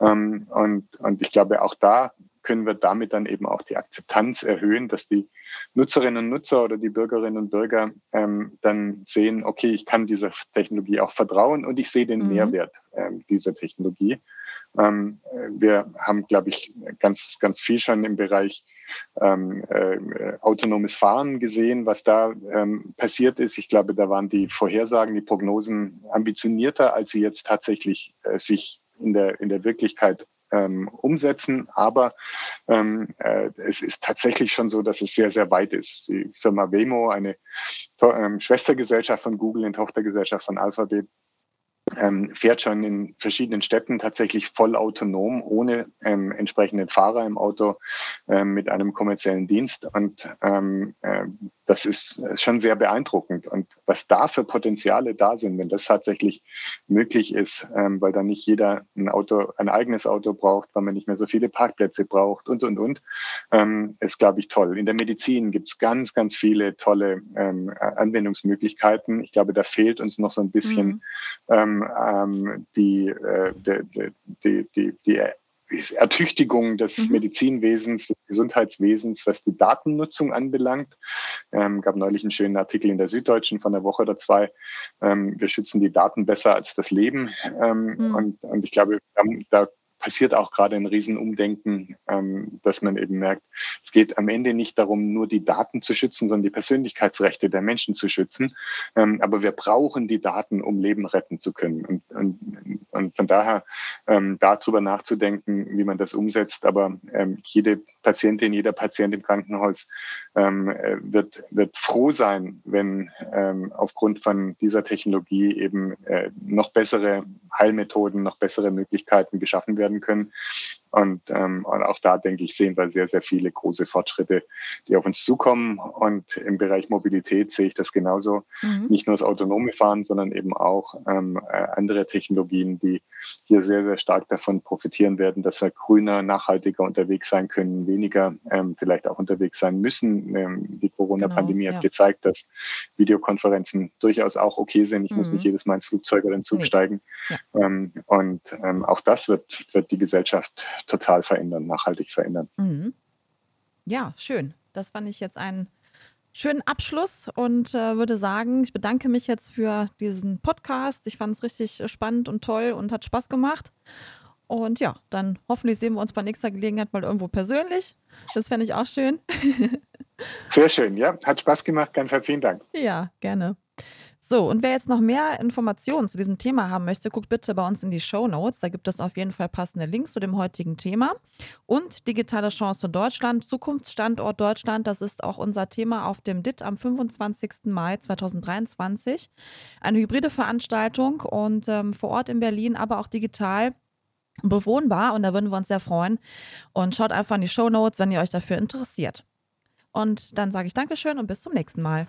Ähm, und, und ich glaube, auch da können wir damit dann eben auch die Akzeptanz erhöhen, dass die Nutzerinnen und Nutzer oder die Bürgerinnen und Bürger ähm, dann sehen, okay, ich kann dieser Technologie auch vertrauen und ich sehe den mhm. Mehrwert ähm, dieser Technologie. Ähm, wir haben, glaube ich, ganz, ganz viel schon im Bereich ähm, äh, autonomes Fahren gesehen, was da ähm, passiert ist. Ich glaube, da waren die Vorhersagen, die Prognosen ambitionierter, als sie jetzt tatsächlich äh, sich in der, in der Wirklichkeit ähm, umsetzen. Aber ähm, äh, es ist tatsächlich schon so, dass es sehr, sehr weit ist. Die Firma Wemo, eine ähm, Schwestergesellschaft von Google, eine Tochtergesellschaft von Alphabet, ähm, fährt schon in verschiedenen Städten tatsächlich voll autonom, ohne ähm, entsprechenden Fahrer im Auto, ähm, mit einem kommerziellen Dienst. Und ähm, äh, das ist, schon sehr beeindruckend. Und was da für Potenziale da sind, wenn das tatsächlich möglich ist, ähm, weil dann nicht jeder ein Auto, ein eigenes Auto braucht, weil man nicht mehr so viele Parkplätze braucht und, und, und, ähm, ist, glaube ich, toll. In der Medizin gibt es ganz, ganz viele tolle ähm, Anwendungsmöglichkeiten. Ich glaube, da fehlt uns noch so ein bisschen mhm. ähm, ähm, die, äh, die, die, die, die Ertüchtigung des mhm. Medizinwesens, des Gesundheitswesens, was die Datennutzung anbelangt. Ähm, gab neulich einen schönen Artikel in der Süddeutschen von der Woche oder zwei. Ähm, wir schützen die Daten besser als das Leben. Ähm, mhm. und, und ich glaube, da passiert auch gerade ein Riesenumdenken, ähm, dass man eben merkt, es geht am Ende nicht darum, nur die Daten zu schützen, sondern die Persönlichkeitsrechte der Menschen zu schützen. Ähm, aber wir brauchen die Daten, um Leben retten zu können. Und, und, und von daher ähm, darüber nachzudenken, wie man das umsetzt. Aber ähm, jede Patientin, jeder Patient im Krankenhaus ähm, äh, wird, wird froh sein, wenn ähm, aufgrund von dieser Technologie eben äh, noch bessere Heilmethoden, noch bessere Möglichkeiten geschaffen werden können. Und, ähm, und auch da, denke ich, sehen wir sehr, sehr viele große Fortschritte, die auf uns zukommen. Und im Bereich Mobilität sehe ich das genauso. Mhm. Nicht nur das autonome Fahren, sondern eben auch ähm, äh, andere Technologien, die hier sehr, sehr stark davon profitieren werden, dass wir grüner, nachhaltiger unterwegs sein können, weniger ähm, vielleicht auch unterwegs sein müssen. Ähm, die Corona-Pandemie genau, ja. hat gezeigt, dass Videokonferenzen durchaus auch okay sind. Ich mhm. muss nicht jedes Mal ins Flugzeug oder in den Zug nee. steigen. Ja. Ähm, und ähm, auch das wird, wird die Gesellschaft total verändern, nachhaltig verändern. Mhm. Ja, schön. Das fand ich jetzt einen schönen Abschluss und äh, würde sagen, ich bedanke mich jetzt für diesen Podcast. Ich fand es richtig spannend und toll und hat Spaß gemacht. Und ja, dann hoffentlich sehen wir uns bei nächster Gelegenheit mal irgendwo persönlich. Das fände ich auch schön. Sehr schön, ja. Hat Spaß gemacht. Ganz herzlichen Dank. Ja, gerne. So, und wer jetzt noch mehr Informationen zu diesem Thema haben möchte, guckt bitte bei uns in die Show Notes. Da gibt es auf jeden Fall passende Links zu dem heutigen Thema. Und digitale Chance Deutschland, Zukunftsstandort Deutschland, das ist auch unser Thema auf dem DIT am 25. Mai 2023. Eine hybride Veranstaltung und ähm, vor Ort in Berlin, aber auch digital bewohnbar. Und da würden wir uns sehr freuen. Und schaut einfach in die Show Notes, wenn ihr euch dafür interessiert. Und dann sage ich Dankeschön und bis zum nächsten Mal.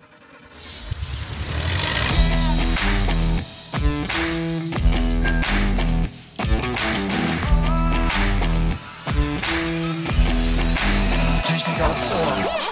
Technik aufs Ohr.